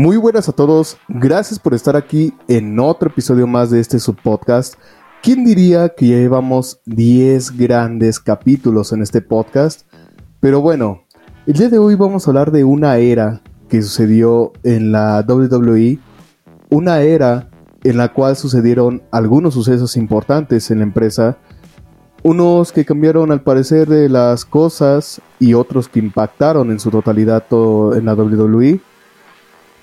Muy buenas a todos, gracias por estar aquí en otro episodio más de este subpodcast. ¿Quién diría que llevamos 10 grandes capítulos en este podcast? Pero bueno, el día de hoy vamos a hablar de una era que sucedió en la WWE, una era en la cual sucedieron algunos sucesos importantes en la empresa, unos que cambiaron al parecer de las cosas y otros que impactaron en su totalidad todo en la WWE.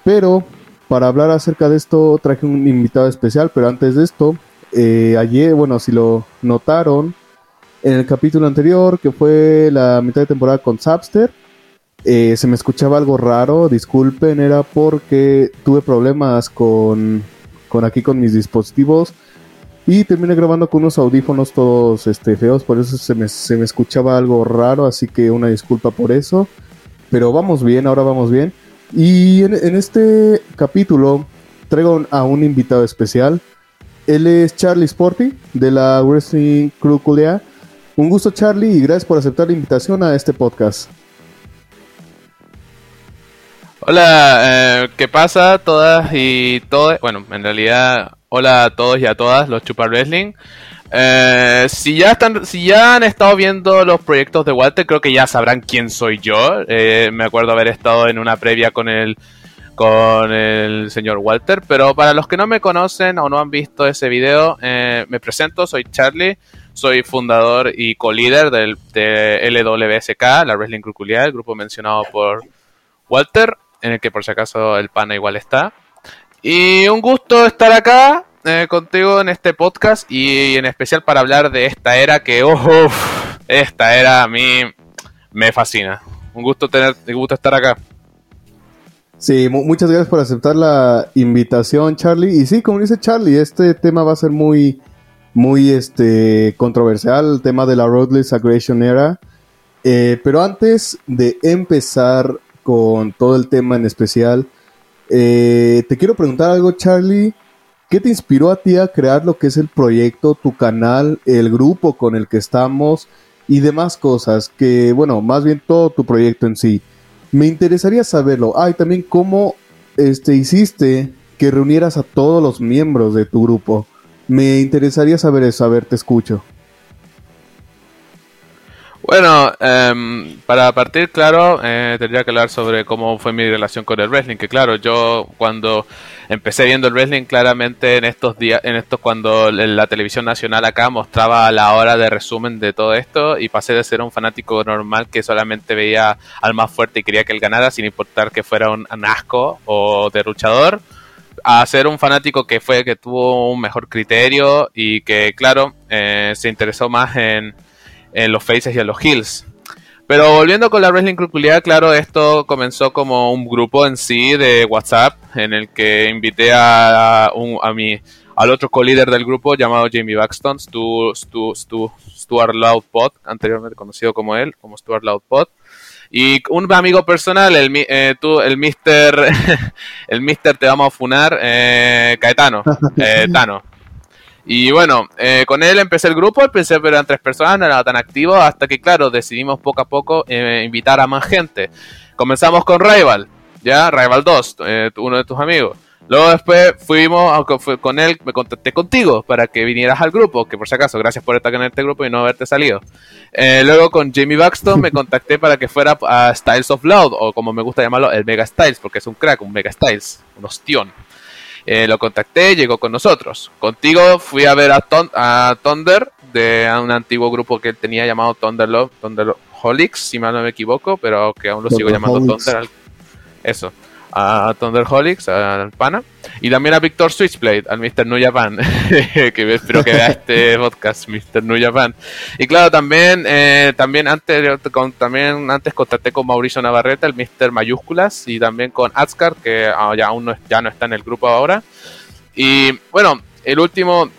Pero para hablar acerca de esto traje un invitado especial, pero antes de esto, eh, ayer, bueno, si lo notaron, en el capítulo anterior, que fue la mitad de temporada con Zapster, eh, se me escuchaba algo raro, disculpen, era porque tuve problemas con, con aquí con mis dispositivos y terminé grabando con unos audífonos todos este, feos, por eso se me, se me escuchaba algo raro, así que una disculpa por eso. Pero vamos bien, ahora vamos bien. Y en, este capítulo traigo a un invitado especial. Él es Charlie Sporty de la Wrestling Crew Culea. Un gusto Charlie y gracias por aceptar la invitación a este podcast. Hola, eh, ¿qué pasa todas y todos? Bueno, en realidad, hola a todos y a todas los Chupar Wrestling. Eh, si ya están, si ya han estado viendo los proyectos de Walter, creo que ya sabrán quién soy yo. Eh, me acuerdo haber estado en una previa con el con el señor Walter, pero para los que no me conocen o no han visto ese video, me presento, soy Charlie, soy fundador y co-líder del, de LWSK, la Wrestling Cruculiar, el grupo mencionado por Walter en el que por si acaso el pana igual está. Y un gusto estar acá eh, contigo en este podcast y en especial para hablar de esta era que, oh, esta era a mí me fascina. Un gusto tener, un gusto estar acá. Sí, muchas gracias por aceptar la invitación, Charlie. Y sí, como dice Charlie, este tema va a ser muy, muy este, controversial, el tema de la Roadless Aggression Era. Eh, pero antes de empezar con todo el tema en especial. Eh, te quiero preguntar algo, Charlie. ¿Qué te inspiró a ti a crear lo que es el proyecto, tu canal, el grupo con el que estamos y demás cosas? Que, bueno, más bien todo tu proyecto en sí. Me interesaría saberlo. Ah, y también cómo este, hiciste que reunieras a todos los miembros de tu grupo. Me interesaría saber eso. A ver, te escucho. Bueno, em, para partir, claro, eh, tendría que hablar sobre cómo fue mi relación con el wrestling. Que claro, yo cuando empecé viendo el wrestling, claramente en estos días, en estos cuando la televisión nacional acá mostraba la hora de resumen de todo esto y pasé de ser un fanático normal que solamente veía al más fuerte y quería que él ganara sin importar que fuera un asco o de luchador a ser un fanático que fue que tuvo un mejor criterio y que claro eh, se interesó más en en los faces y en los heels. Pero volviendo con la Wrestling Cruculiar, claro, esto comenzó como un grupo en sí de WhatsApp en el que invité a, un, a mi, al otro co-líder del grupo llamado Jamie Baxton, Stu, Stu, Stu, Stuart Loudpot, anteriormente conocido como él, como Stuart Loudpot. Y un amigo personal, el, eh, tú, el Mister, el Mister te vamos a funar, eh, Caetano, eh, Tano. Y bueno, eh, con él empecé el grupo, empecé pero eran tres personas, no era tan activo, hasta que claro, decidimos poco a poco eh, invitar a más gente. Comenzamos con Rival, ya, Rival 2, eh, uno de tus amigos. Luego después fuimos, aunque fue con él, me contacté contigo para que vinieras al grupo, que por si acaso, gracias por estar en este grupo y no haberte salido. luego con Jamie Baxton me contacté para que fuera a Styles of Loud, o como me gusta llamarlo, el Mega Styles, porque es un crack, un Mega Styles, un ostión. Eh, lo contacté, llegó con nosotros. Contigo fui a ver a, a Thunder, de un antiguo grupo que tenía llamado Thunder Love, Thunder Holics, si mal no me equivoco, pero que aún lo sigo llamando Thunder. Eso a Thunderholics, al pana, y también a Victor Switchblade, al Mr. New Japan, que espero que vea este podcast, Mr. New Japan. Y claro, también, eh, también antes, con, también antes contacté con Mauricio Navarrete, el Mr. Mayúsculas, y también con Askar, que ah, ya aún no, ya no está en el grupo ahora. Y bueno, el último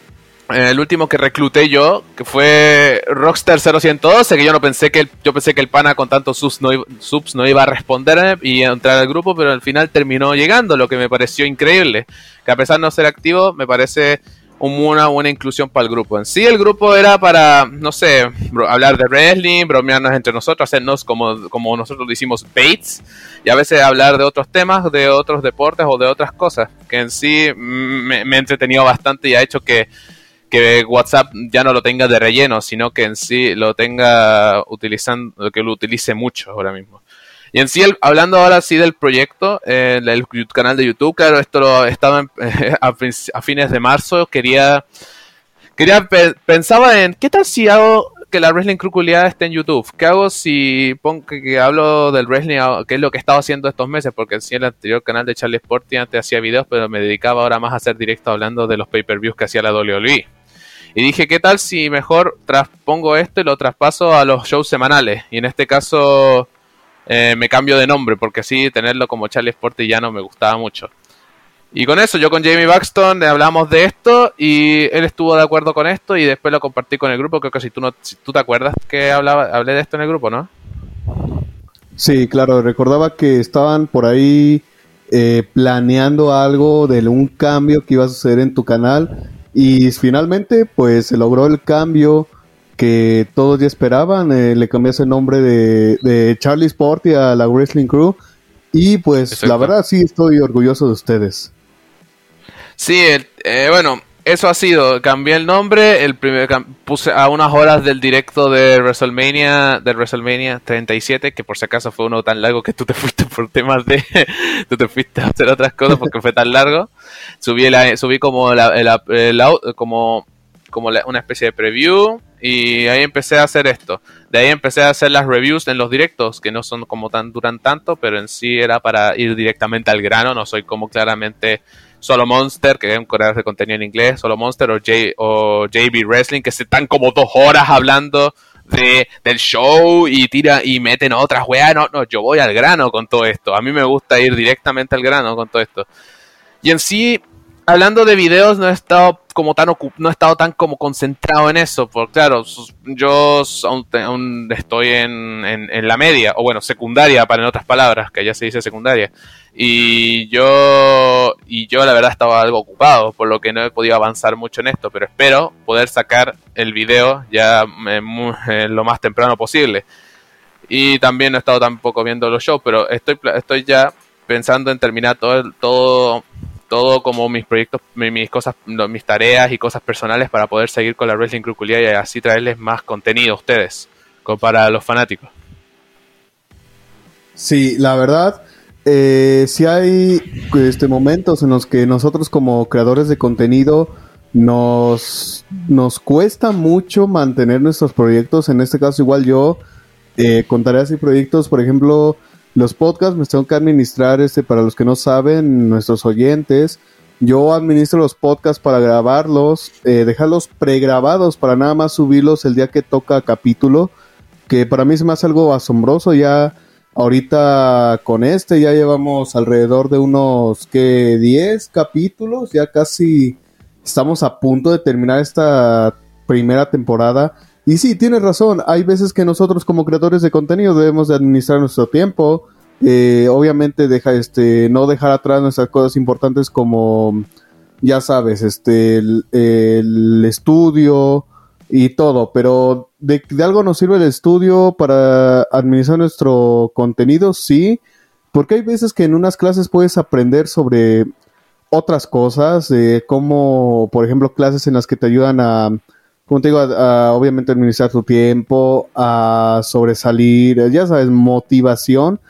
el último que recluté yo, que fue Rockstar 0112, que yo no pensé que el, yo pensé que el pana con tantos subs no, subs no iba a responder y entrar al grupo, pero al final terminó llegando, lo que me pareció increíble. Que a pesar de no ser activo, me parece una buena inclusión para el grupo. En sí, el grupo era para, no sé, hablar de wrestling, bromearnos entre nosotros, hacernos como, como nosotros lo hicimos, baits, y a veces hablar de otros temas, de otros deportes o de otras cosas, que en sí me, me he entretenido bastante y ha hecho que, que WhatsApp ya no lo tenga de relleno, sino que en sí lo tenga utilizando, que lo utilice mucho ahora mismo. Y en sí, hablando ahora sí del proyecto, eh, el, canal de YouTube, claro, esto lo estaba a, fines de marzo, quería, quería pensaba en, ¿qué tal si hago que la Wrestling Cruculiada esté en YouTube? ¿Qué hago si pongo que, hablo del wrestling, qué es lo que he estado haciendo estos meses? Porque en sí el anterior canal de Charlie Sporty antes hacía videos, pero me dedicaba ahora más a hacer directo hablando de los pay-per-views que hacía la WWE. Y dije, ¿qué tal si mejor traspongo esto y lo traspaso a los shows semanales? Y en este caso eh, me cambio de nombre, porque así tenerlo como Charlie Sporty ya no me gustaba mucho. Y con eso, yo con Jamie Baxton hablamos de esto y él estuvo de acuerdo con esto y después lo compartí con el grupo. Creo que si tú, no, tú te acuerdas que hablaba, hablé de esto en el grupo, ¿no? Sí, claro, recordaba que estaban por ahí eh, planeando algo de un cambio que iba a suceder en tu canal y finalmente pues se logró el cambio que todos ya esperaban. Eh, le cambiaste el nombre de, de Charlie Sporty a la Wrestling Crew. Y pues la verdad sí estoy orgulloso de ustedes. Sí, eh, bueno, eso ha sido. Cambié el nombre, el primer puse a unas horas del directo de WrestleMania, de WrestleMania 37, que por si acaso fue uno tan largo que tú te fuiste por temas de, tú te fuiste a hacer otras cosas porque fue tan largo. Subí la, subí como la, como como una especie de preview y ahí empecé a hacer esto. De ahí empecé a hacer las reviews en los directos, que no son como tan duran tanto, pero en sí era para ir directamente al grano. No soy como claramente Solo Monster, que es un creador de contenido en inglés, Solo Monster o, J, o JB Wrestling, que se están como dos horas hablando de, del show y tira y meten otras weas. No, no, yo voy al grano con todo esto. A mí me gusta ir directamente al grano con todo esto. Y en sí, hablando de videos, no he estado como tan no he estado tan como concentrado en eso, porque claro, yo aún, estoy en, en, la media, o bueno, secundaria, para en otras palabras, que ya se dice secundaria, y yo, y yo la verdad estaba algo ocupado, por lo que no he podido avanzar mucho en esto, pero espero poder sacar el video ya lo más temprano posible. Y también no he estado tampoco viendo los shows, pero estoy, estoy ya pensando en terminar todo, todo todo como mis proyectos, mis cosas, mis tareas y cosas personales para poder seguir con la Wrestling Cruculia y así traerles más contenido a ustedes, para los fanáticos. Sí, la verdad, eh, si hay este, momentos en los que nosotros como creadores de contenido nos, nos cuesta mucho mantener nuestros proyectos, en este caso igual yo, eh, con tareas y proyectos, por ejemplo, los podcasts me tengo que administrar, este, para los que no saben, nuestros oyentes. Yo administro los podcasts para grabarlos, eh, dejarlos pregrabados para nada más subirlos el día que toca capítulo, que para mí me hace algo asombroso. Ya ahorita con este ya llevamos alrededor de unos que 10 capítulos, ya casi estamos a punto de terminar esta primera temporada y sí, tienes razón, hay veces que nosotros como creadores de contenido debemos de administrar nuestro tiempo, eh, obviamente deja, este, no dejar atrás nuestras cosas importantes como, ya sabes, este, el, estudio y todo, pero de, algo nos sirve el estudio para administrar nuestro contenido, sí, porque hay veces que en unas clases puedes aprender sobre otras cosas, de como, por ejemplo, clases en las que te ayudan a como te digo, obviamente administrar tu tiempo, a sobresalir, ya sabes, motivación.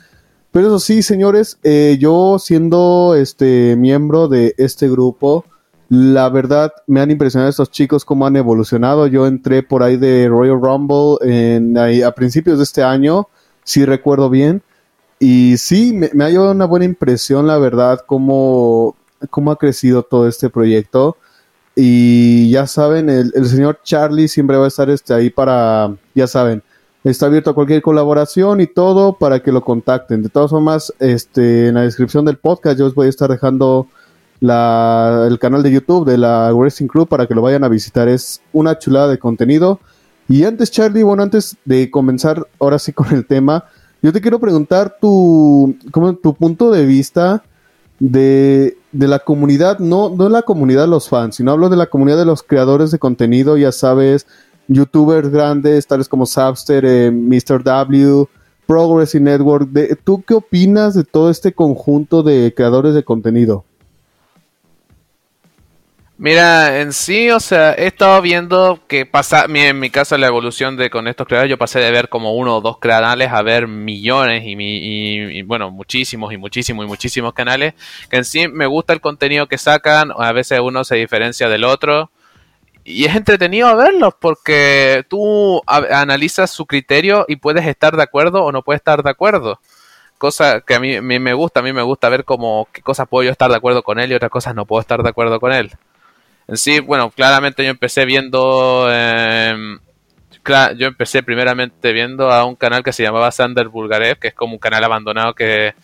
Pero eso sí, señores, eh, yo siendo este miembro de este grupo, la verdad me han impresionado estos chicos cómo han evolucionado. Yo entré por ahí de Royal Rumble en, a principios de este año, si recuerdo bien. Y sí, me, me ha llevado una buena impresión, la verdad, cómo, cómo ha crecido todo este proyecto. Y ya saben, el, señor Charlie siempre va a estar este, ahí para, ya saben, está abierto a cualquier colaboración y todo para que lo contacten. De todas formas, este, en la descripción del podcast yo os voy a estar dejando la, el canal de YouTube de la Wrestling Crew para que lo vayan a visitar. Es una chulada de contenido. Y antes, Charlie, bueno, antes de comenzar ahora sí con el tema, yo te quiero preguntar tu, como, tu punto de vista de, de la comunidad, no, no la comunidad de los fans, sino hablo de la comunidad de los creadores de contenido, ya sabes, youtubers grandes, tales como Sabster, eh, Mr. W, Progress Network. De, ¿Tú qué opinas de todo este conjunto de creadores de contenido? Mira, en sí, o sea, he estado viendo que pasa, en mi caso la evolución de con estos creadores, yo pasé de ver como uno o dos canales a ver millones y, y, bueno, muchísimos y muchísimos y muchísimos canales, que en sí me gusta el contenido que sacan, a veces uno se diferencia del otro, y es entretenido verlos porque tú analizas su criterio y puedes estar de acuerdo o no puedes estar de acuerdo cosa que a mí, me gusta, a mí me gusta ver como qué cosas puedo yo estar de acuerdo con él y otras cosas no puedo estar de acuerdo con él. En sí, bueno, claramente yo empecé viendo. Em, yo empecé primeramente viendo a un canal que se llamaba Sander Bulgarev, que es como un canal abandonado que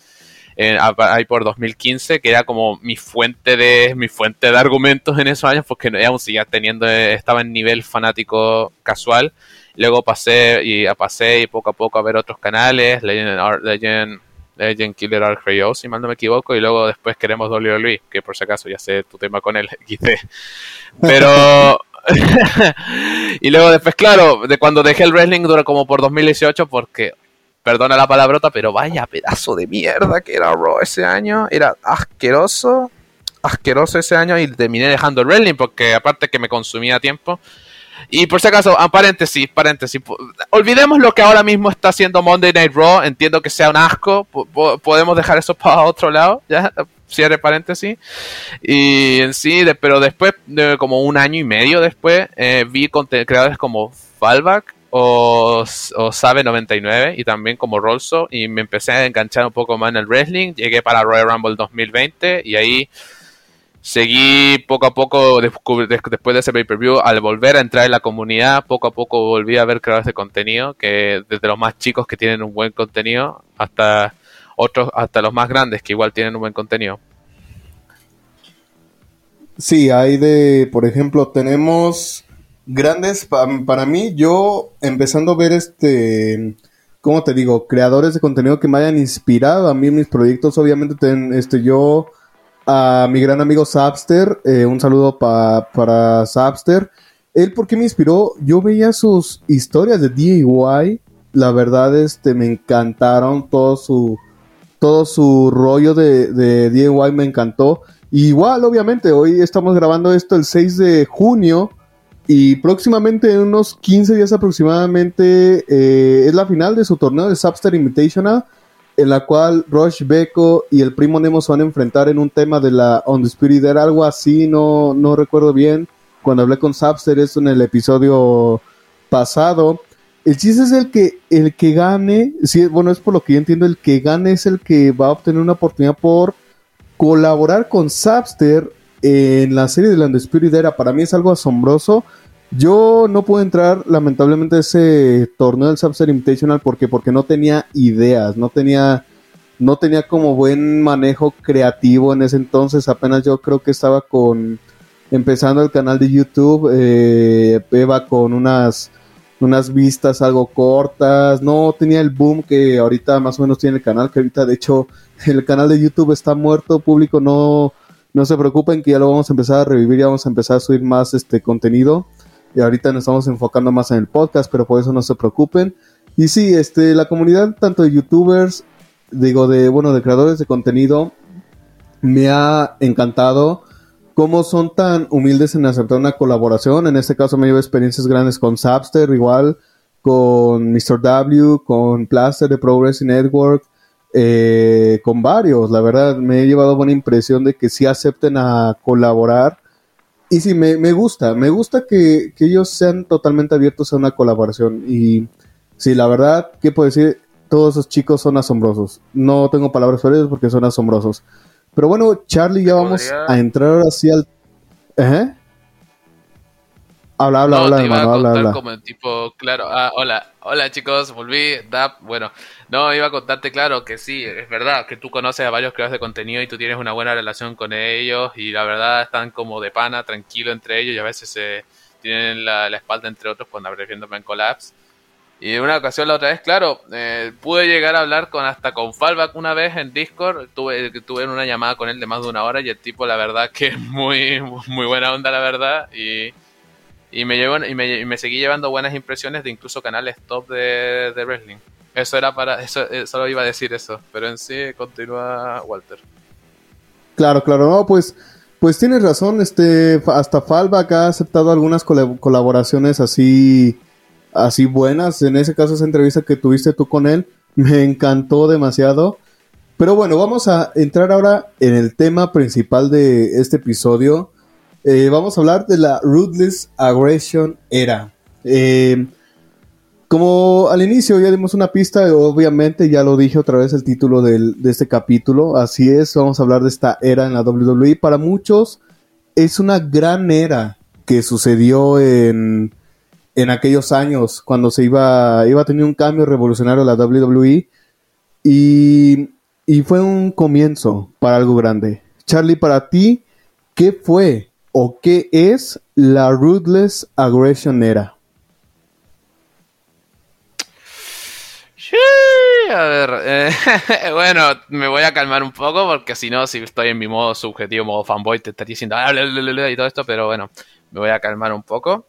eh, hay por 2015, que era como mi fuente de mi fuente de argumentos en esos años, porque aún seguía teniendo, eh, estaba en nivel fanático casual. Luego pasé y pasé y poco a poco a ver otros canales, Legend, Legend Legend Killer RKO, si mal no me equivoco, y luego después queremos WWE, que por si acaso ya sé tu tema con él, XD. Pero... y luego después, claro, de cuando dejé el wrestling duró como por 2018 porque, perdona la palabrota, pero vaya pedazo de mierda que era Raw ese año, era asqueroso, asqueroso ese año y terminé dejando el wrestling porque aparte que me consumía tiempo, y por si acaso, ah, paréntesis, paréntesis. Olvidemos lo que ahora mismo está haciendo Monday Night Raw. Entiendo que sea un asco. podemos dejar eso para otro lado. Ya, cierre paréntesis. Y en sí, pero después, de como un año y medio después, eh, vi creadores como Fallback o, o Sabe99 y también como Rolso. Y me empecé a enganchar un poco más en el wrestling. Llegué para Royal Rumble 2020 y ahí seguí poco a poco, después de ese pay-per-view, al volver a entrar en la comunidad, poco a poco volví a ver creadores de contenido, que desde los más chicos que tienen un buen contenido, hasta otros, hasta los más grandes que igual tienen un buen contenido. Sí, hay de, por ejemplo, tenemos grandes, para mí, yo empezando a ver este, ¿cómo te digo? Creadores de contenido que me hayan inspirado a mí mis proyectos, obviamente, este, yo a mi gran amigo Sapster, eh, un saludo para Sapster. Él, ¿por qué me inspiró? Yo veía sus historias de DIY, la verdad, este, me encantaron, todo su, todo su rollo de, de DIY me encantó. igual, obviamente, hoy estamos grabando esto el 6 de junio y próximamente, en unos 15 días aproximadamente, eh, es la final de su torneo de Sapster Invitational en la cual Rush Beko y el primo Nemo se van a enfrentar en un tema de la On era algo así, no, no recuerdo bien. Cuando hablé con Sapster, eso en el episodio pasado. El chiste es el que, el que gane, sí, bueno, es por lo que yo entiendo, el que gane es el que va a obtener una oportunidad por colaborar con Sapster en la serie de la Spirit Era. Para mí es algo asombroso yo no pude entrar, lamentablemente, a ese torneo del Subset Invitational porque, porque no tenía ideas, no tenía, no tenía como buen manejo creativo en ese entonces. Apenas yo creo que estaba con empezando el canal de YouTube, eh, Eva con unas, unas vistas algo cortas, no tenía el boom que ahorita más o menos tiene el canal, que ahorita de hecho el canal de YouTube está muerto, público no, no se preocupen que ya lo vamos a empezar a revivir, ya vamos a empezar a subir más este contenido y ahorita nos estamos enfocando más en el podcast, pero por eso no se preocupen. Y sí, este, la comunidad tanto de youtubers, digo, de, bueno, de creadores de contenido, me ha encantado cómo son tan humildes en aceptar una colaboración. En este caso me llevo experiencias grandes con Sapster, igual con Mr. W, con Plaster de Progress Network, eh, con varios. La verdad, me he llevado buena impresión de que sí acepten a colaborar y sí, me, me gusta, me gusta que, ellos sean totalmente abiertos a una colaboración. Y sí, la verdad, ¿qué puedo decir? Todos esos chicos son asombrosos. No tengo palabras para ellos porque son asombrosos. Pero bueno, Charlie, ya vamos a entrar así al... ¿Eh? Habla, habla, habla, hermano, habla, habla. como tipo, claro, ah, hola, hola chicos, volví, DAP, bueno, no, iba a contarte, claro, que sí, es verdad, que tú conoces a varios creadores de contenido y tú tienes una buena relación con ellos y la verdad están como de pana, tranquilo entre ellos y a veces se tienen la, espalda entre otros cuando viéndome en collapse. Y en una ocasión la otra vez, claro, eh, pude llegar a hablar con hasta con Fallback una vez en Discord. Tuve, tuve una llamada con él de más de una hora y el tipo, la verdad, que es muy, muy buena onda, la verdad. Y, y me, llevo, y me, y me seguí llevando buenas impresiones de incluso canales top de, de wrestling. Eso era para, eso, eh, solo iba a decir eso, pero en sí continúa Walter. Claro, claro, no, pues, pues tienes razón, este, hasta Fallback ha aceptado algunas colaboraciones así, así buenas. En ese caso, esa entrevista que tuviste tú con él, me encantó demasiado. Pero bueno, vamos a entrar ahora en el tema principal de este episodio. Eh, vamos a hablar de la Ruthless Aggression Era. Eh, como al inicio ya dimos una pista, obviamente ya lo dije otra vez el título del, de este capítulo, así es, vamos a hablar de esta era en la WWE. Para muchos es una gran era que sucedió en, en aquellos años, cuando se iba, iba a tener un cambio revolucionario la WWE y, y fue un comienzo para algo grande. Charlie, para ti, ¿qué fue o qué es la Ruthless Aggression Era? a ver, eh, bueno, me voy a calmar un poco porque si no, si estoy en mi modo subjetivo, modo fanboy, te estaría diciendo ah, y todo esto, pero bueno, me voy a calmar un poco.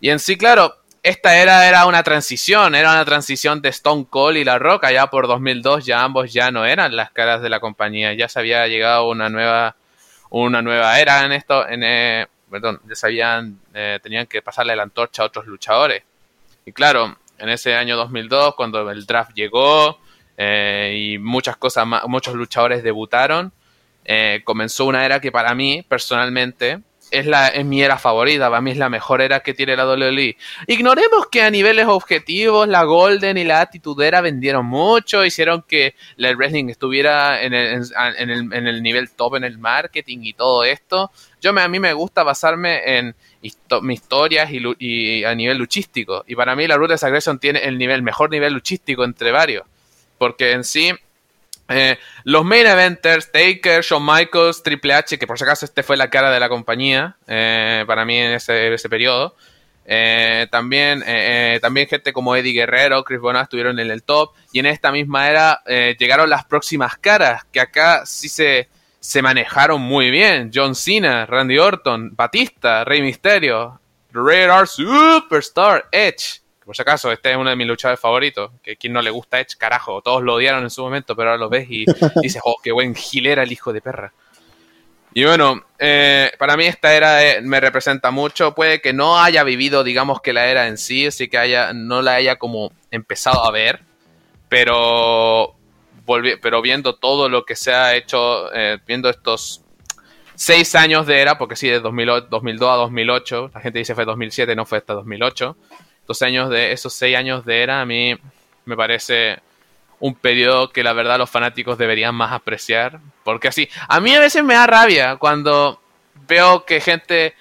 Y en sí, claro, esta era, era una transición, era una transición de Stone Cold y La Roca, ya por 2002 ya ambos ya no eran las caras de la compañía, ya se había llegado una nueva, una nueva era en esto, en, eh, perdón, ya sabían, eh, tenían que pasarle la antorcha a otros luchadores. Y claro, en ese año 2002, cuando el draft llegó eh, y muchas cosas muchos luchadores debutaron, eh, comenzó una era que para mí, personalmente, es, la, es mi era favorita, para mí es la mejor era que tiene la WWE. Ignoremos que a niveles objetivos la Golden y la Attitude vendieron mucho, hicieron que el wrestling estuviera en el, en, el, nivel top en el marketing y todo esto. Yo me, a mí me gusta basarme en mis historias y, a nivel luchístico. Y para mí la Ruthless Aggression tiene el nivel, mejor nivel luchístico entre varios. Porque en sí, eh, los main eventers, Taker, Shawn Michaels, Triple H, que por si acaso este fue la cara de la compañía eh, para mí en ese, ese periodo. Eh, también, también gente como Eddie Guerrero, Chris Benoit estuvieron en el top. Y en esta misma era llegaron las próximas caras, que acá sí se, se manejaron muy bien. John Cena, Randy Orton, Batista, Rey Mysterio, Rare Superstar, Edge. Por si acaso, este es uno de mis luchadores favoritos. Que quien no le gusta Edge, carajo. Todos lo odiaron en su momento, pero ahora lo ves y dices, oh, qué buen gilera el hijo de perra. Y bueno, eh, para mí esta era me representa mucho. Puede que no haya vivido, digamos, que la era en sí, así que haya, no la haya como empezado a ver. Pero pero viendo todo lo que se ha hecho, eh, viendo estos seis años de era, porque sí, de 2002 a 2008, la gente dice fue 2007, no fue hasta 2008, Dos años de, esos seis años de era a mí me parece un periodo que la verdad los fanáticos deberían más apreciar, porque así, a mí a veces me da rabia cuando veo que gente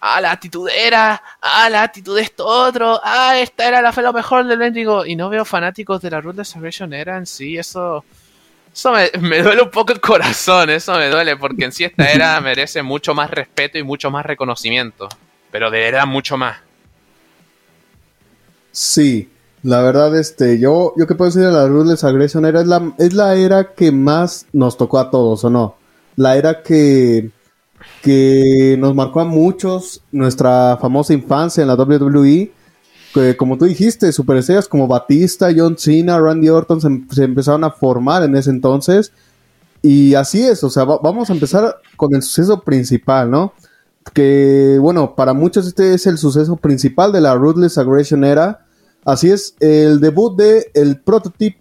ah, la actitud era, ah, la actitud de esto otro, ah, esta era la fe lo mejor del Bendigo, y no veo fanáticos de la Rule de Salvation era en sí, eso, eso me, duele un poco el corazón, eso me duele, porque en sí esta era merece mucho más respeto y mucho más reconocimiento, pero de verdad mucho más. Sí, la verdad, este, yo, yo que puedo decir de la Ruthless Aggression era, es la, es la era que más nos tocó a todos, ¿o no? La era que que nos marcó a muchos nuestra famosa infancia en la WWE. Que, como tú dijiste, superestrellas como Batista, John Cena, Randy Orton se, empezaron a formar en ese entonces. Y así es, o sea, vamos a empezar con el suceso principal, ¿no? Que, bueno, para muchos este es el suceso principal de la Ruthless Aggression era. Así es, el debut de el prototipo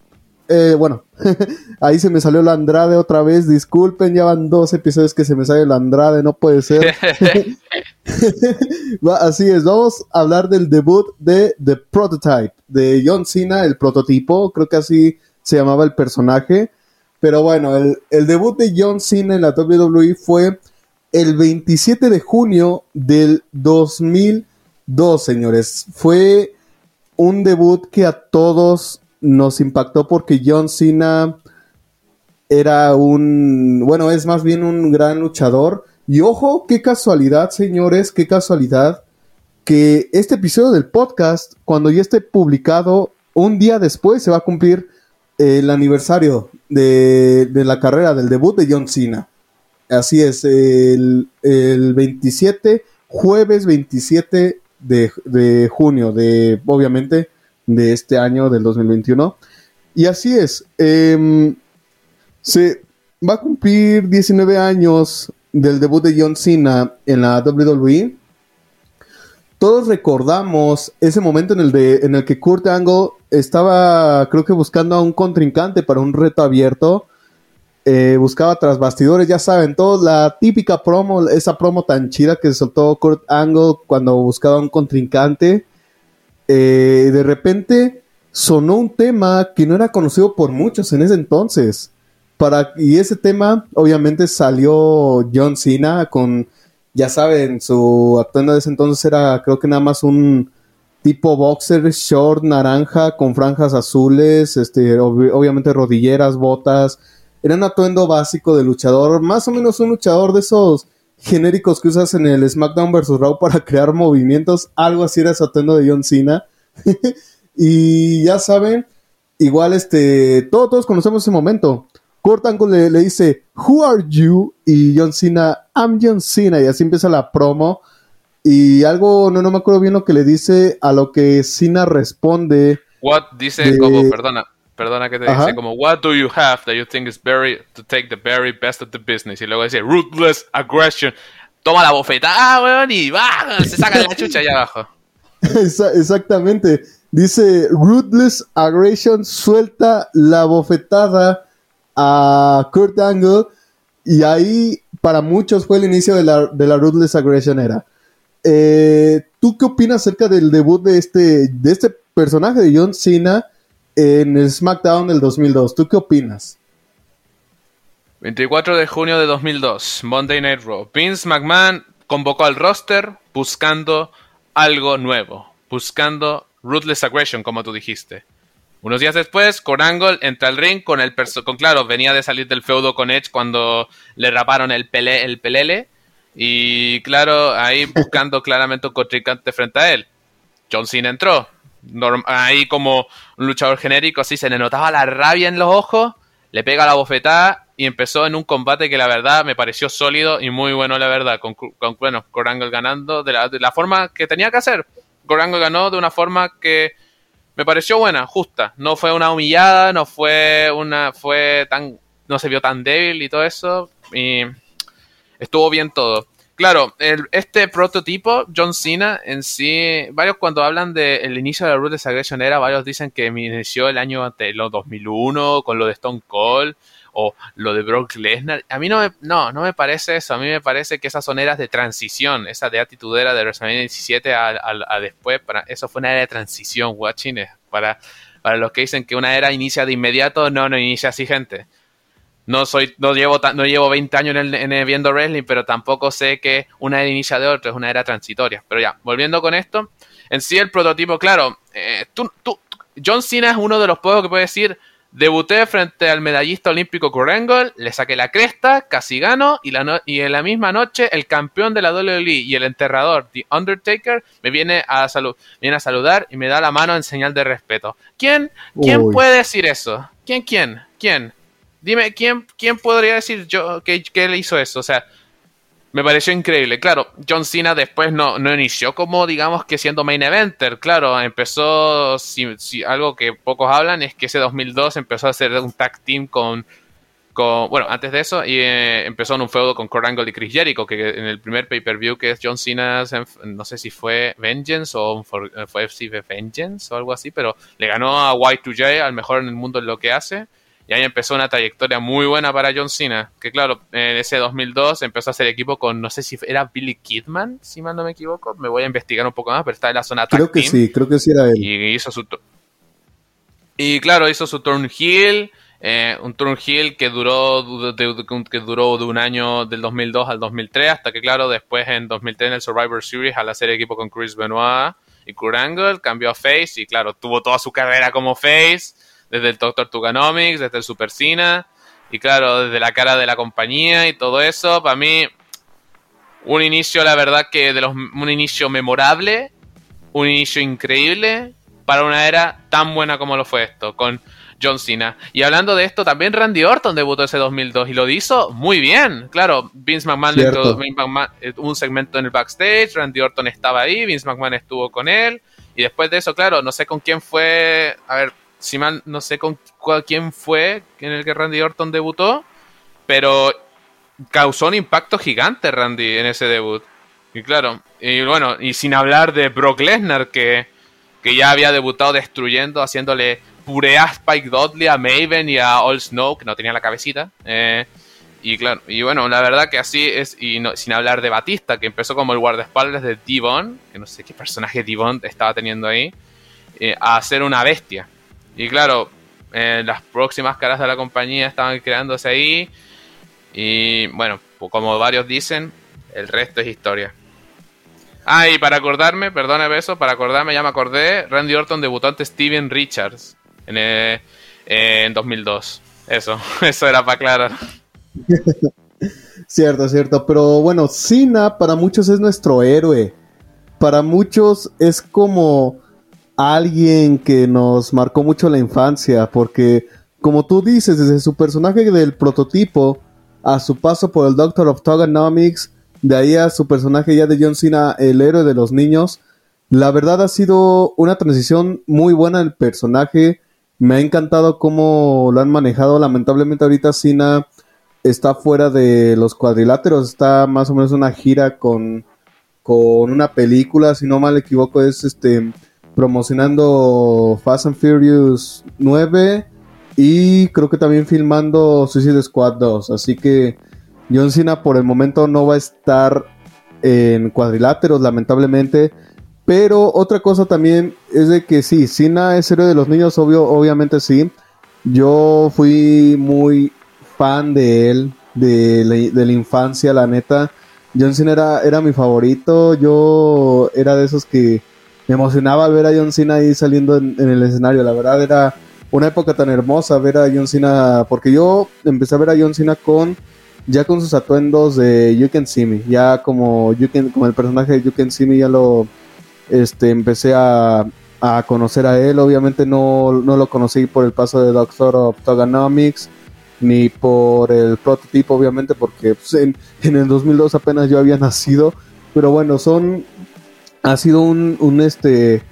eh, bueno, ahí se me salió la Andrade otra vez. Disculpen, ya van dos episodios que se me sale la Andrade, no puede ser. Así es, vamos a hablar del debut de The Prototype, de John Cena, el prototipo, creo que así se llamaba el personaje. Pero bueno, el, el debut de John Cena en la WWE fue el 27 de junio del 2002, señores. Fue un debut que a todos nos impactó porque John Cena era un, bueno, es más bien un gran luchador. Y ojo, qué casualidad, señores, qué casualidad que este episodio del podcast, cuando ya esté publicado, un día después se va a cumplir el aniversario de, de la carrera, del debut de John Cena. Así es, el, el 27, jueves 27 de, de, junio, de obviamente de este año del 2021. Y así es, eh, se va a cumplir 19 años del debut de John Cena en la WWE. Todos recordamos ese momento en el, de, en el que Kurt Angle estaba, creo que buscando a un contrincante para un reto abierto. Eh, buscaba tras bastidores, ya saben, toda la típica promo, esa promo tan chida que soltó Kurt Angle cuando buscaba un contrincante. Eh, de repente sonó un tema que no era conocido por muchos en ese entonces. Para, y ese tema, obviamente, salió John Cena con, ya saben, su atuendo de ese entonces era, creo que nada más un tipo boxer short naranja con franjas azules, este, ob obviamente rodilleras, botas. Era un atuendo básico de luchador, más o menos un luchador de esos genéricos que usas en el SmackDown vs. Raw para crear movimientos. Algo así era ese atuendo de John Cena. y ya saben, igual este, todos, todos conocemos ese momento. Kurt Angle le, le, dice, Who are you? Y John Cena, I'm John Cena. Y así empieza la promo. Y algo, no, no me acuerdo bien lo que le dice, a lo que Cena responde. What dice de... como, perdona, perdona que te Ajá. dice como, What do you have that you think is very, to take the very best of the business? Y luego dice, Ruthless aggression. Toma la bofetada, weón, y va, se saca la chucha allá abajo. Exactamente. Dice, Ruthless aggression, suelta la bofetada a Kurt Angle y ahí para muchos fue el inicio de la, de la Ruthless Aggression era. Eh, ¿Tú qué opinas acerca del debut de este, de este personaje de John Cena en SmackDown del 2002? ¿Tú qué opinas? 24 de junio de 2002, Monday Night Raw. Vince McMahon convocó al roster buscando algo nuevo, buscando Ruthless Aggression, como tú dijiste. Unos días después, Angle entra al ring con el con claro, venía de salir del feudo con Edge cuando le raparon el, pele el pelele. Y claro, ahí buscando claramente un contrincante frente a él. John Cena entró. Ahí como un luchador genérico, así se le notaba la rabia en los ojos. Le pega la bofetada y empezó en un combate que la verdad me pareció sólido y muy bueno, la verdad. Con, bueno, Angle ganando de la, de la forma que tenía que hacer. Angle ganó de una forma que me pareció buena, justa. No fue una humillada, no fue una, fue tan, no se vio tan débil y todo eso. Y estuvo bien todo. Claro, el, este prototipo, John Cena, en sí, varios cuando hablan del de inicio de la Ruthless Aggression era, varios dicen que inició el año los 2001 con lo de Stone Cold o lo de Brock Lesnar. A mí no me, no, no me parece eso. A mí me parece que esas son eras de transición. Esa de actitudera de WrestleMania 17 a, a, a, después. Para, eso fue una era de transición, guachines. Para, para los que dicen que una era inicia de inmediato, no, no inicia así, gente. No soy, no llevo, no llevo 20 años en, el, en el viendo wrestling, pero tampoco sé que una era inicia de otra, es una era transitoria. Pero ya, volviendo con esto, en sí el prototipo, claro, eh, tú, tú, John Cena es uno de los pocos que puede decir, Debuté frente al medallista olímpico Kurengol, le saqué la cresta, casi gano, y, la no y en la misma noche el campeón de la WWE y el enterrador, The Undertaker, me viene a, viene a saludar y me da la mano en señal de respeto. ¿Quién, quién puede decir eso? ¿Quién, quién, quién? Dime, ¿quién, quién podría decir yo que, que él hizo eso? O sea, me pareció increíble. Claro, John Cena después no, no inició como, digamos, que siendo main eventer. Claro, empezó, si, si, algo que pocos hablan es que ese 2002 empezó a hacer un tag team con, con bueno, antes de eso, y eh, empezó en un feudo con Kurt Angle y Chris Jericho, que en el primer pay-per-view que es John Cena, no sé si fue Vengeance o fue FC Vengeance o algo así, pero le ganó a Y2J, al mejor en el mundo en lo que hace. Y ahí empezó una trayectoria muy buena para John Cena. Que claro, en ese 2002 empezó a hacer equipo con, no sé si era Billy Kidman, si mal no me equivoco. Me voy a investigar un poco más, pero está en la zona Creo que sí, creo que sí era él. Y hizo su... Y claro, hizo su turn heel. Eh, un turn heel que duró, de, de, que duró de un año del 2002 al 2003, hasta que claro, después en 2003 en el Survivor Series, al hacer equipo con Chris Benoit y Kurt Angle, cambió a Face y claro, tuvo toda su carrera como Face desde el Doctor Tuganomics, desde el Super Cina, y claro, desde la cara de la compañía y todo eso, para mí, un inicio, la verdad que de los, un inicio memorable, un inicio increíble, para una era tan buena como lo fue esto, con John Cena. Y hablando de esto, también Randy Orton debutó ese 2002 y lo hizo muy bien. Claro, Vince McMahon, le eh, un segmento en el backstage, Randy Orton estaba ahí, Vince McMahon estuvo con él. Y después de eso, claro, no sé con quién fue, a ver, si mal, no sé con quién fue en el que Randy Orton debutó, pero causó un impacto gigante Randy en ese debut. Y claro, y bueno, y sin hablar de Brock Lesnar que, que ya había debutado destruyendo, haciéndole purea a Spike Dudley, a Maven y a All Snow, que no tenía la cabecita. Eh, y claro, y bueno, la verdad que así es, y no, sin hablar de Batista, que empezó como el guardaespaldas de Devon, que no sé qué personaje Devon estaba teniendo ahí, eh, a ser una bestia. Y claro, eh, las próximas caras de la compañía estaban creándose ahí. Y bueno, como varios dicen, el resto es historia. Ah, y para acordarme, perdona eso, para acordarme, ya me acordé, Randy Orton debutó ante Steven Richards en, eh, en 2002. Eso, eso era para aclarar. cierto, cierto. Pero bueno, Cena para muchos es nuestro héroe. Para muchos es como alguien que nos marcó mucho la infancia. Porque, como tú dices, desde su personaje del prototipo a su paso por el Doctor of Togonomics, de ahí a su personaje ya de John Cena, el héroe de los niños. La verdad ha sido una transición muy buena el personaje. Me ha encantado cómo lo han manejado. Lamentablemente ahorita Cena está fuera de los cuadriláteros, está más o menos una gira con, con una película, si no mal equivoco, es este promocionando Fast and Furious 9 y creo que también filmando Suicide Squad 2, así que John Cena por el momento no va a estar en cuadriláteros, lamentablemente. Pero otra cosa también es de que sí, Cena es héroe de los niños, obvio, obviamente sí. Yo fui muy fan de él, de la, infancia, la neta. John Cena era, era mi favorito. Yo era de esos que me emocionaba ver a John Cena ahí saliendo en, el escenario. La verdad era una época tan hermosa ver a John Cena, porque yo empecé a ver a John Cena con ya con sus atuendos de You Can See Me, ya como you como el personaje de You Can See Me ya lo este empecé a, a conocer a él, obviamente no, no lo conocí por el paso de Doctor of Togonomics ni por el prototipo, obviamente, porque pues, en, el 2002 apenas yo había nacido. Pero bueno, son. Ha sido un, este.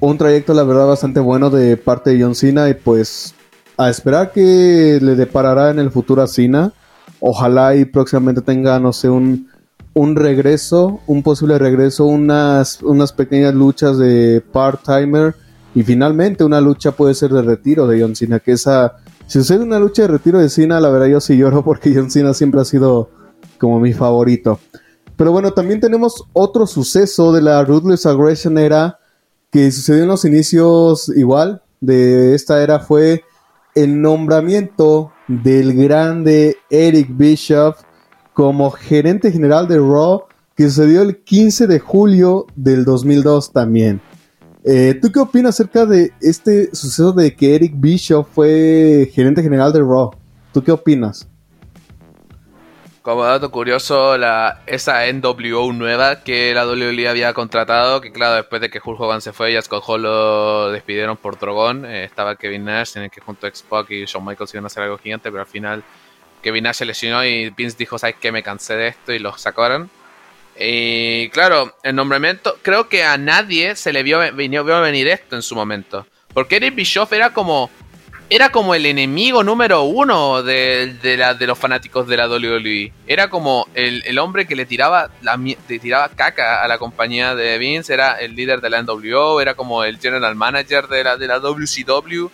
Un trayecto, la verdad, bastante bueno de parte de John Cena. Y pues. A esperar que le deparará en el futuro a Cena. Ojalá y próximamente tenga, no sé, un, un regreso, un posible regreso, unas, unas pequeñas luchas de part-timer. Y finalmente una lucha puede ser de retiro de John Cena, que esa si sucede una lucha de retiro de Cena, la verdad yo sí lloro porque John Cena siempre ha sido como mi favorito. Pero bueno, también tenemos otro suceso de la Ruthless Aggression era que sucedió en los inicios igual de esta era fue el nombramiento del grande Eric Bischoff como gerente general de Raw que sucedió el 15 de julio del 2002 también. Eh, ¿Tú qué opinas acerca de este suceso de que Eric Bischoff fue gerente general de Raw? ¿Tú qué opinas? Como dato curioso, la, esa NWO nueva que la WWE había contratado, que claro, después de que Hulk Hogan se fue y a lo despidieron por Drogón, eh, estaba Kevin Nash, en el que junto a X-Pac y Shawn Michaels iban a hacer algo gigante, pero al final Kevin Nash se lesionó y Vince dijo, ¿sabes qué? Me cansé de esto y lo sacaron. Y claro, el nombramiento, creo que a nadie se le vio, vio venir esto en su momento. Porque Eric Bischoff era como. Era como el enemigo número uno de, la, de los fanáticos de la WWE. Era como el, hombre que le tiraba, la, tiraba caca a la compañía de Vince. Era el líder de la NWO. Era como el general manager de la, de la WCW.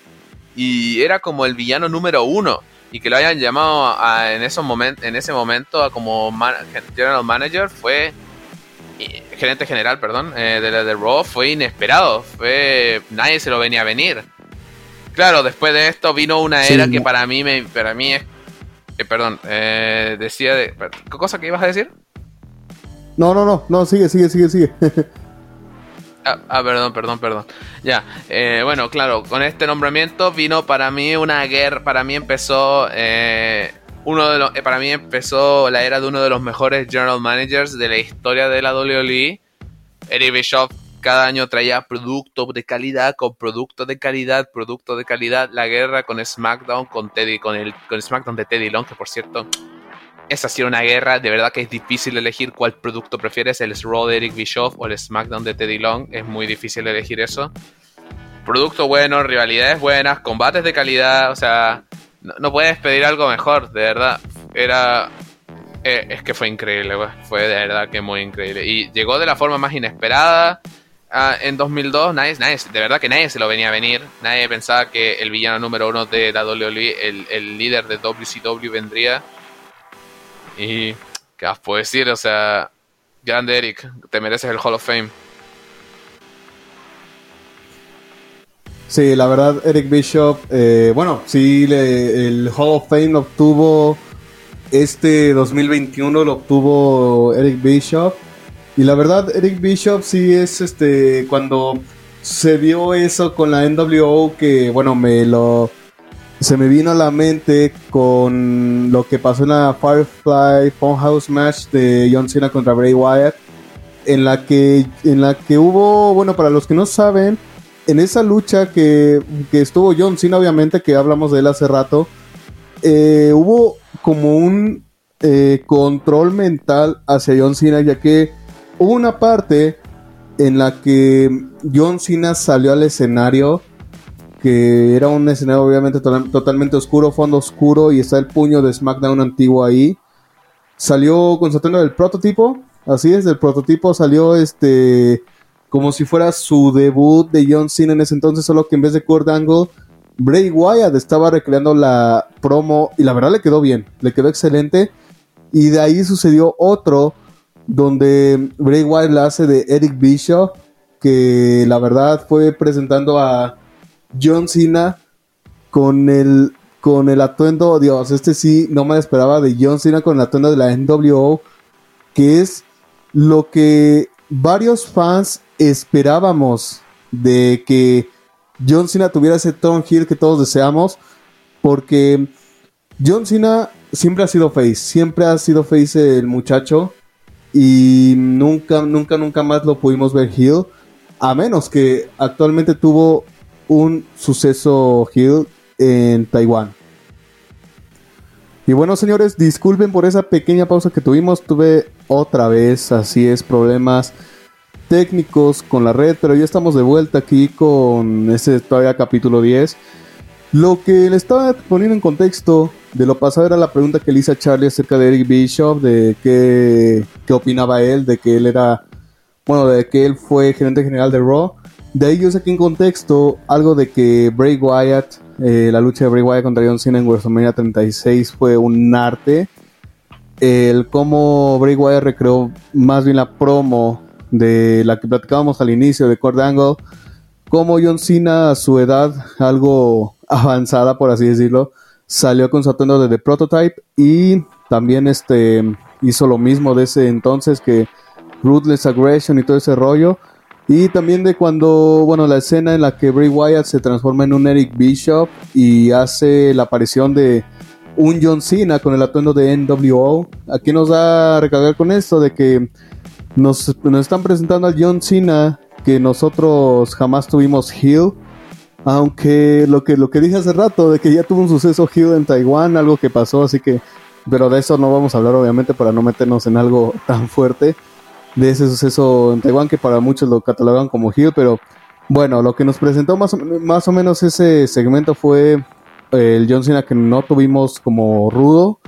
Y era como el villano número uno y que lo hayan llamado en, esos en ese momento como general manager fue gerente general, perdón, eh, de, de Raw fue inesperado, fue nadie se lo venía a venir. Claro, después de esto vino una era que para mí me para mí es eh, perdón, eh, decía de ¿qué cosa que ibas a decir? No, no, no, no, sigue, sigue, sigue, sigue. Ah, ah, perdón, perdón, perdón. Ya, eh, bueno, claro, con este nombramiento vino para mí una guerra, para mí empezó, eh, uno de los, eh, para mí empezó la era de uno de los mejores general managers de la historia de la WWE. Eddie Bischoff cada año traía producto de calidad con producto de calidad, producto de calidad. La guerra con SmackDown, con Teddy, con el con SmackDown de Teddy Long, que por cierto, esa ha sido una guerra. De verdad que es difícil elegir cuál producto prefieres, el Raw de Eric Bischoff o el SmackDown de Teddy Long. Es muy difícil elegir eso. Producto bueno, rivalidades buenas, combates de calidad, o sea, no, puedes pedir algo mejor, de verdad. Era eh, es que fue increíble, fue de verdad que muy increíble. Y llegó de la forma más inesperada. Ah, en 2002, nadie, nadie, de verdad que nadie se lo venía a venir. Nadie pensaba que el villano número uno de la WWE, el, el líder de WCW, vendría. Y, ¿qué más puedo decir? O sea, grande Eric, te mereces el Hall of Fame. Sí, la verdad, Eric Bishop, eh, bueno, sí, el Hall of Fame lo obtuvo este 2021, lo obtuvo Eric Bishop. Y la verdad, Eric Bishop sí es este. Cuando se vio eso con la NWO, que bueno, me lo. Se me vino a la mente con lo que pasó en la Firefly Funhouse match de John Cena contra Bray Wyatt. En la que, en la que hubo, bueno, para los que no saben, en esa lucha que, que estuvo John Cena, obviamente, que hablamos de él hace rato, eh, hubo como un eh, control mental hacia John Cena, ya que hubo una parte en la que John Cena salió al escenario, que era un escenario obviamente totalmente oscuro, fondo oscuro, y está el puño de SmackDown antiguo ahí. Salió con su del prototipo, así es, del prototipo salió este como si fuera su debut de John Cena en ese entonces, solo que en vez de Kurt Angle, Bray Wyatt estaba recreando la promo y la verdad le quedó bien, le quedó excelente. Y de ahí sucedió otro donde Bray Wyatt la hace de Eric Bishop, que la verdad fue presentando a John Cena con el con el atuendo, Dios, este sí no me esperaba de John Cena con el atuendo de la NWO, que es lo que varios fans esperábamos de que John Cena tuviera ese Tom Hill que todos deseamos, porque John Cena siempre ha sido face, siempre ha sido face el muchacho y nunca, nunca, nunca más lo pudimos ver heel, a menos que actualmente tuvo un suceso heel en Taiwán. Y bueno, señores, disculpen por esa pequeña pausa que tuvimos. Tuve otra vez, así es, problemas técnicos con la red, pero ya estamos de vuelta aquí con ese todavía capítulo 10. Lo que le estaba poniendo en contexto de lo pasado era la pregunta que le hice a Charlie acerca de Eric Bishop, de qué, qué opinaba él, de que él era, bueno, de que él fue gerente general de Raw. De ahí yo saqué en contexto algo de que Bray Wyatt, eh, la lucha de Bray Wyatt contra John Cena en WrestleMania 36 fue un arte. El cómo Bray Wyatt recreó más bien la promo de la que platicábamos al inicio de Cord Angle, como John Cena a su edad, algo avanzada por así decirlo, salió con su atuendo de The Prototype y también este hizo lo mismo de ese entonces que Ruthless Aggression y todo ese rollo. Y también de cuando, bueno, la escena en la que Bray Wyatt se transforma en un Eric Bishop y hace la aparición de un John Cena con el atuendo de NWO. Aquí nos da a recargar con esto de que nos, están presentando al John Cena que nosotros jamás tuvimos Hill. Aunque lo que, lo que dije hace rato, de que ya tuvo un suceso Hill en Taiwán, algo que pasó, así que. Pero de eso no vamos a hablar, obviamente, para no meternos en algo tan fuerte. De ese suceso en Taiwán, que para muchos lo catalogan como Hill, pero bueno, lo que nos presentó más, más o menos ese segmento fue el John Cena que no tuvimos como rudo.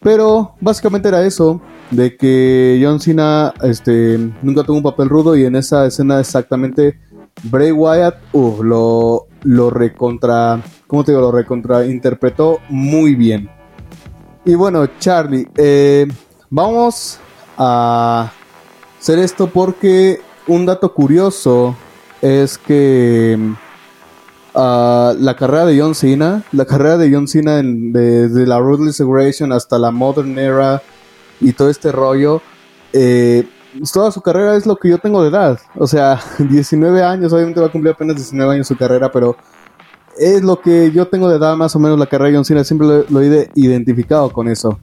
Pero básicamente era eso de que John Cena este, nunca tuvo un papel rudo y en esa escena exactamente Bray Wyatt lo, lo recontra, ¿cómo te digo? Lo recontra interpretó muy bien. Y bueno, Charlie, eh, vamos a hacer esto porque un dato curioso es que ah, la carrera de John Cena, la carrera de John Cena desde la Ruthless Aggression hasta la Modern Era, y todo este rollo. Eh, toda su carrera es lo que yo tengo de edad. O sea, 19 años, obviamente va a cumplir apenas 19 años su carrera, pero es lo que yo tengo de edad más o menos la carrera de John Cena. Siempre lo, he identificado con eso.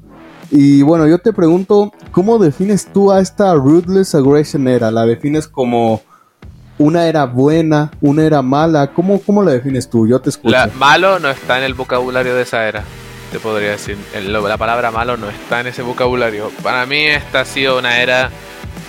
Y bueno, yo te pregunto, ¿cómo defines tú a esta Ruthless Aggression era? ¿La defines como una era buena, una era mala. ¿Cómo, cómo la defines tú? Yo te escucho. malo no está en el vocabulario de esa era, te podría decir. la palabra malo no está en ese vocabulario. Para mí esta ha sido una era,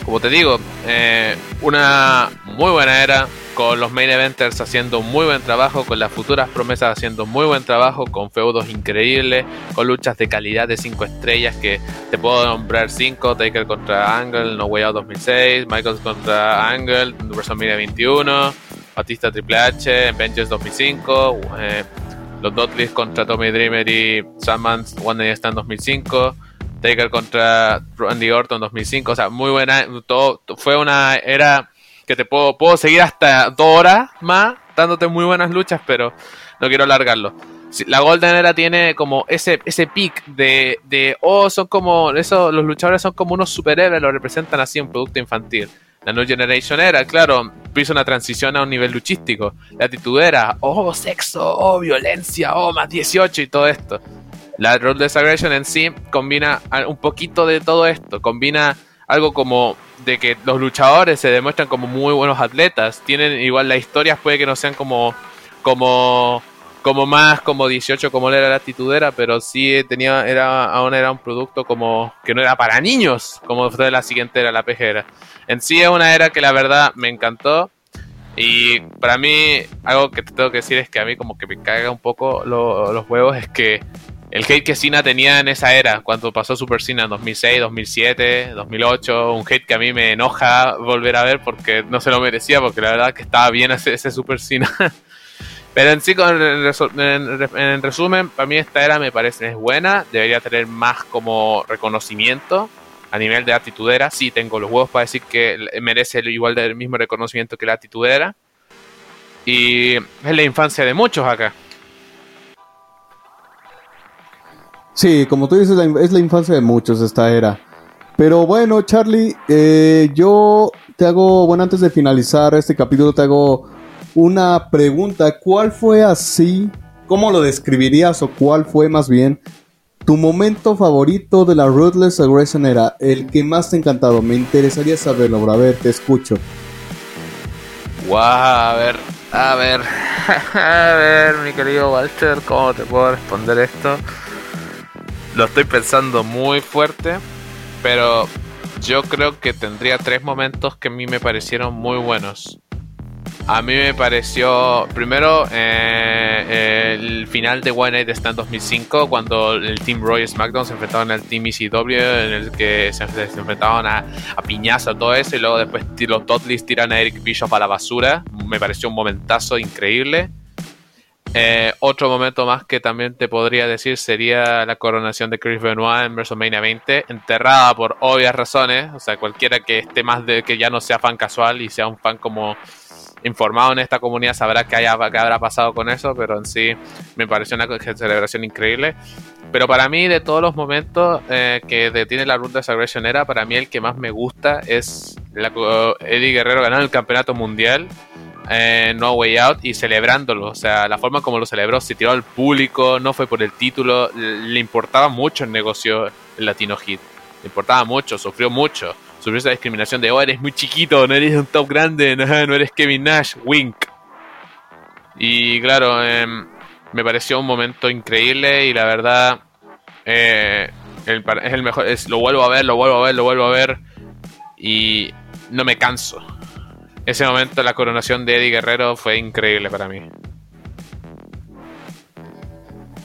como te digo, eh, una muy buena era con los main eventers haciendo muy buen trabajo, con las futuras promesas haciendo muy buen trabajo, con feudos increíbles, con luchas de calidad de 5 estrellas que te puedo nombrar 5, Taker contra Angle, No Way Out 2006, Michaels contra Angle, WrestleMania 21, Batista Triple H, Avengers 2005, eh, los Dudleys contra Tommy Dreamer y Sandman One Day Stand 2005. Taker contra Randy Orton 2005, o sea, muy buena, todo, fue una era que te puedo, puedo seguir hasta dos horas más dándote muy buenas luchas, pero no quiero alargarlo. La Golden Era tiene como ese, ese pic de, de, oh, son como, eso, los luchadores son como unos superhéroes, lo representan así en producto infantil. La New Generation era, claro, hizo una transición a un nivel luchístico. La actitud era, oh, sexo, oh, violencia, oh, más 18 y todo esto. La Ruthless Aggression en sí combina un poquito de todo esto. Combina algo como de que los luchadores se demuestran como muy buenos atletas. Tienen igual las historias puede que no sean como como como más como 18 como era la actitudera, pero sí tenía era aún era un producto como que no era para niños, como fue la siguiente era la pejera. En sí es una era que la verdad me encantó. Y para mí, algo que te tengo que decir es que a mí como que me caga un poco los huevos es que el hate que Cena tenía en esa era, cuando pasó Super Cena en 2006, 2007, 2008, un hate que a mí me enoja volver a ver porque no se lo merecía, porque la verdad que estaba bien ese, ese Super Cena. Pero en sí, en, resumen, para mí esta era me parece es buena, debería tener más como reconocimiento a nivel de actitudera. Sí, tengo los huevos para decir que merece igual del mismo reconocimiento que la actitudera. Y es la infancia de muchos acá. Sí, como tú dices, es la infancia de muchos esta era. Pero bueno, Charlie, eh, yo te hago, bueno, antes de finalizar este capítulo, te hago una pregunta. ¿Cuál fue así? ¿Cómo lo describirías o cuál fue más bien tu momento favorito de la Ruthless Aggression era? El que más te ha encantado. Me interesaría saberlo, bro. A ver, te escucho. Wow, a ver, a ver, a ver, mi querido Walter, ¿cómo te puedo responder esto? Lo estoy pensando muy fuerte, pero yo creo que tendría tres momentos que a mí me parecieron muy buenos. A mí me pareció, primero, eh, el final de One Night Stand 2005, cuando el Team Roy SmackDown se enfrentaban al Team ECW, en el que se, enfrentaban a, a piñazo, todo eso, y luego después los Dudleys tiran a Eric Bishop a la basura. Me pareció un momentazo increíble. Eh, otro momento más que también te podría decir sería la coronación de Chris Benoit en WrestleMania 20, enterrada por obvias razones. O sea, cualquiera que esté más de que ya no sea fan casual y sea un fan como informado en esta comunidad sabrá que, haya, que habrá pasado con eso, pero en sí me pareció una celebración increíble. Pero para mí, de todos los momentos eh, que tiene la Ruta de era, para mí el que más me gusta es la, Eddie Guerrero ganando el campeonato mundial eh, no Way Out y celebrándolo. O sea, la forma como lo celebró, se tiró al público, no fue por el título, le importaba mucho el negocio el Latino Hit. Le importaba mucho, sufrió mucho. Sufrió esa discriminación de, oh, eres muy chiquito, no eres un top grande, no, eres Kevin Nash, wink. Y claro, em, me pareció un momento increíble y la verdad eh, es el mejor, lo vuelvo a ver, lo vuelvo a ver, lo vuelvo a ver y no me canso ese momento, la coronación de Eddie Guerrero fue increíble para mí.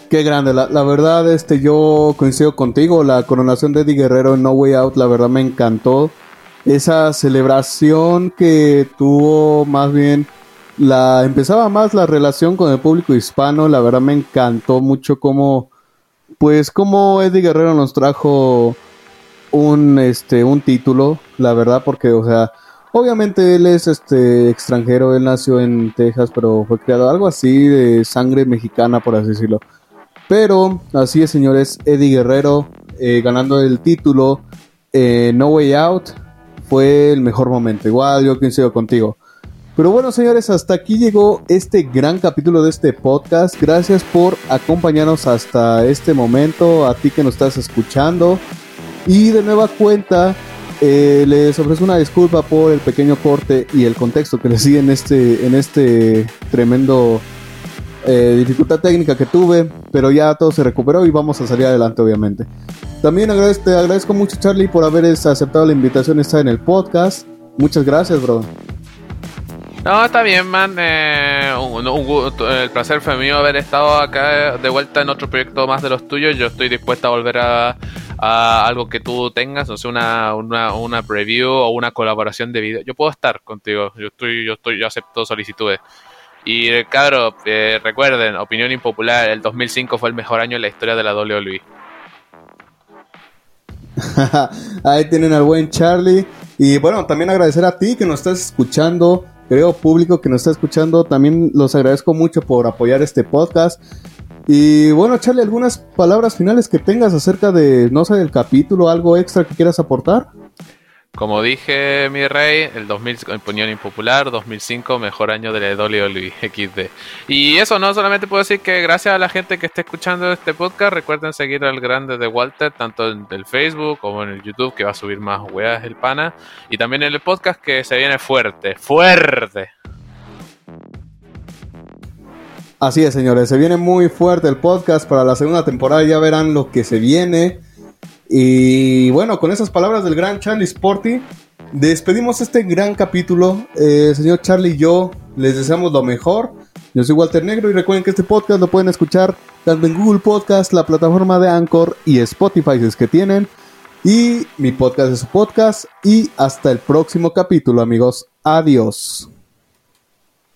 Qué grande, la, verdad, este, yo coincido contigo, la coronación de Eddie Guerrero en No Way Out, la verdad me encantó. Esa celebración que tuvo más bien, la empezaba más la relación con el público hispano, la verdad me encantó mucho como, pues como Eddie Guerrero nos trajo un, este, un título, la verdad, porque, o sea, Obviamente él es este extranjero, él nació en Texas, pero fue criado algo así de sangre mexicana, por así decirlo. Pero así es, señores, Eddie Guerrero eh, ganando el título No Way Out fue el mejor momento. Igual yo coincido contigo. Pero bueno, señores, hasta aquí llegó este gran capítulo de este podcast. Gracias por acompañarnos hasta este momento, a ti que nos estás escuchando. Y de nueva cuenta, Eh, les ofrezco una disculpa por el pequeño corte y el contexto que les sigue en este, en este tremendo eh, dificultad técnica que tuve, pero ya todo se recuperó y vamos a salir adelante, obviamente. También agradezco, te agradezco mucho, Charlie, por haber aceptado la invitación a estar en el podcast. Muchas gracias, bro. No, está bien, man. Eh, el placer fue mío haber estado acá de vuelta en otro proyecto más de los tuyos. Yo estoy dispuesta a volver a, algo que tú tengas, no sé, una, una, una, preview o una colaboración de video. Yo puedo estar contigo. Yo estoy, yo estoy, yo acepto solicitudes. Y eh, cabro, eh, recuerden, opinión impopular, el 2005 fue el mejor año en la historia de la WWE. Ahí tienen al buen Charlie. Y bueno, también agradecer a ti que nos estás escuchando creo público que nos está escuchando, también los agradezco mucho por apoyar este podcast. Y bueno, Charlie, algunas palabras finales que tengas acerca de, no sé, del capítulo, algo extra que quieras aportar. Como dije, mi rey, el 2000, opinión impopular, 2005, mejor año de la WWE XD. Y eso, no solamente puedo decir que gracias a la gente que esté escuchando este podcast, recuerden seguir al grande de Walter, tanto en el Facebook como en el YouTube, que va a subir más weas el pana. Y también en el podcast que se viene fuerte, fuerte. Así es, señores, se viene muy fuerte el podcast para la segunda temporada, ya verán lo que se viene. Y bueno, con esas palabras del gran Charlie Sporty, despedimos este gran capítulo. Eh, señor Charlie y yo les deseamos lo mejor. Yo soy Walter Negro y recuerden que este podcast lo pueden escuchar tanto en Google Podcast, la plataforma de Anchor y Spotify si es que tienen. Y mi podcast es su podcast. Y hasta el próximo capítulo, amigos. Adiós.